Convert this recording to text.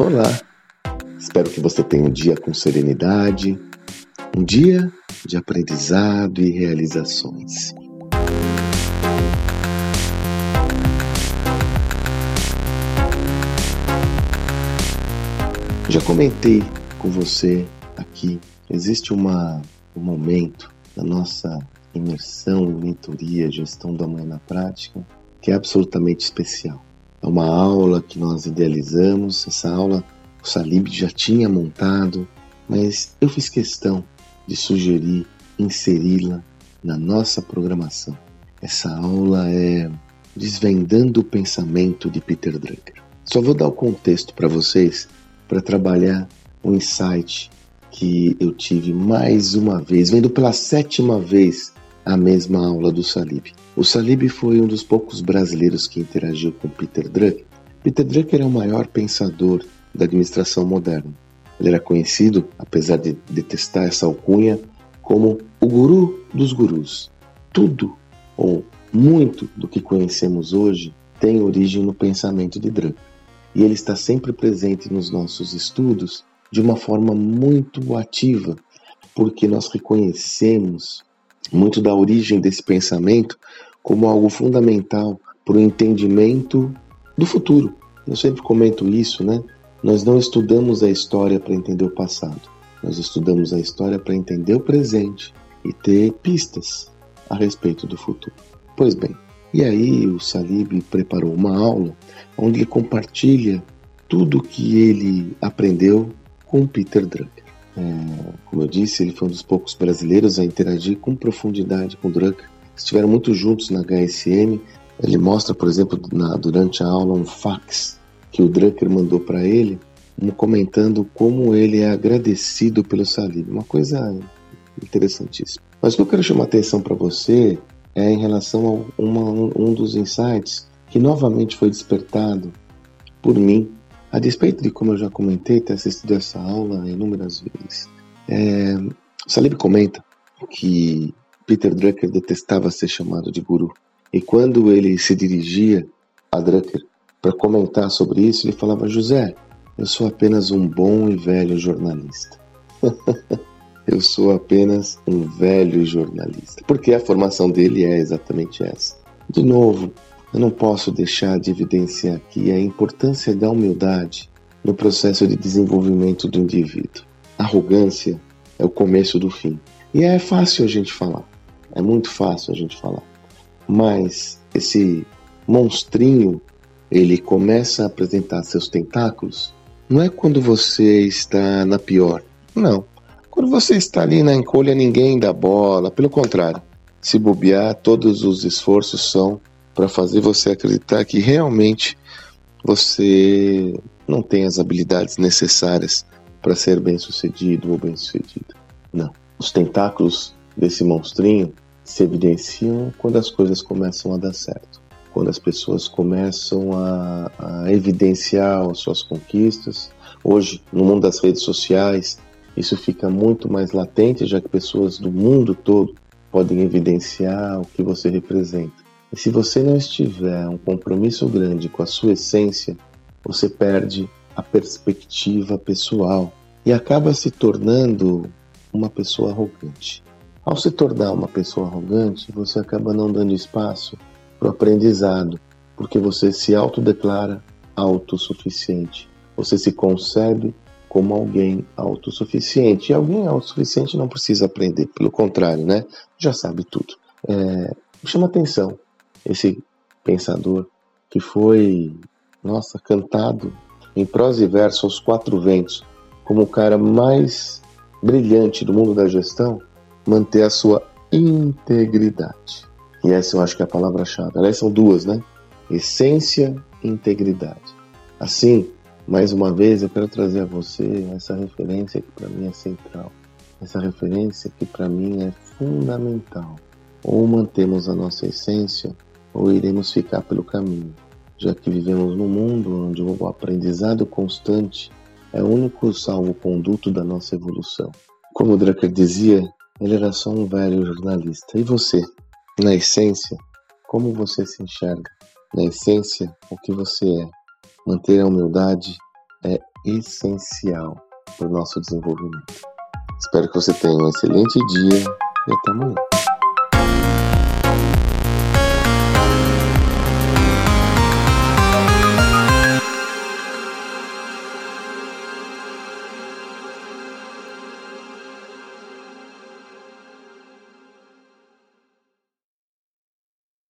Olá! Espero que você tenha um dia com serenidade, um dia de aprendizado e realizações. Já comentei com você aqui, existe uma, um momento da nossa imersão em mentoria, gestão da manhã na prática, que é absolutamente especial. É uma aula que nós idealizamos, essa aula o Salib já tinha montado, mas eu fiz questão de sugerir inseri-la na nossa programação. Essa aula é Desvendando o Pensamento de Peter Drucker. Só vou dar o contexto para vocês para trabalhar um insight que eu tive mais uma vez, vendo pela sétima vez a mesma aula do Salib. O Salib foi um dos poucos brasileiros que interagiu com Peter Drucker. Peter Drucker é o maior pensador da administração moderna. Ele era conhecido, apesar de detestar essa alcunha, como o guru dos gurus. Tudo ou muito do que conhecemos hoje tem origem no pensamento de Drucker. E ele está sempre presente nos nossos estudos de uma forma muito ativa, porque nós reconhecemos muito da origem desse pensamento como algo fundamental para o entendimento do futuro. Eu sempre comento isso, né? Nós não estudamos a história para entender o passado. Nós estudamos a história para entender o presente e ter pistas a respeito do futuro. Pois bem, e aí o Salib preparou uma aula onde ele compartilha tudo o que ele aprendeu com Peter Drucker. É, como eu disse, ele foi um dos poucos brasileiros a interagir com profundidade com Drucker. Estiveram muito juntos na HSM. Ele mostra, por exemplo, na, durante a aula um fax que o Drucker mandou para ele, comentando como ele é agradecido pelo Salib. Uma coisa interessantíssima. Mas o que eu quero chamar a atenção para você é em relação a uma, um dos insights que novamente foi despertado por mim, a despeito de como eu já comentei, ter assistido essa aula inúmeras vezes. É, Salib comenta que Peter Drucker detestava ser chamado de guru. E quando ele se dirigia a Drucker para comentar sobre isso, ele falava: José, eu sou apenas um bom e velho jornalista. eu sou apenas um velho jornalista. Porque a formação dele é exatamente essa. De novo, eu não posso deixar de evidenciar aqui a importância da humildade no processo de desenvolvimento do indivíduo. Arrogância é o começo do fim. E é fácil a gente falar. É muito fácil a gente falar. Mas esse monstrinho ele começa a apresentar seus tentáculos, não é quando você está na pior. Não. Quando você está ali na encolha, ninguém dá bola. Pelo contrário, se bobear, todos os esforços são para fazer você acreditar que realmente você não tem as habilidades necessárias para ser bem sucedido ou bem sucedido. Não. Os tentáculos desse monstrinho se evidenciam quando as coisas começam a dar certo quando as pessoas começam a, a evidenciar as suas conquistas. Hoje, no mundo das redes sociais, isso fica muito mais latente, já que pessoas do mundo todo podem evidenciar o que você representa. E se você não estiver um compromisso grande com a sua essência, você perde a perspectiva pessoal e acaba se tornando uma pessoa arrogante. Ao se tornar uma pessoa arrogante, você acaba não dando espaço para o aprendizado, porque você se autodeclara autossuficiente. Você se concebe como alguém autossuficiente. E alguém autossuficiente não precisa aprender, pelo contrário, né? Já sabe tudo. É, chama atenção esse pensador que foi, nossa, cantado em prosa e verso aos quatro ventos como o cara mais brilhante do mundo da gestão, manter a sua integridade. E essa eu acho que é a palavra-chave. Aliás, são duas, né? Essência e integridade. Assim, mais uma vez, eu quero trazer a você essa referência que para mim é central. Essa referência que para mim é fundamental. Ou mantemos a nossa essência, ou iremos ficar pelo caminho, já que vivemos num mundo onde o aprendizado constante é o único salvo-conduto da nossa evolução. Como Drucker dizia, ele era só um velho jornalista. E você? Na essência, como você se enxerga? Na essência, o que você é? Manter a humildade é essencial para o nosso desenvolvimento. Espero que você tenha um excelente dia e até amanhã.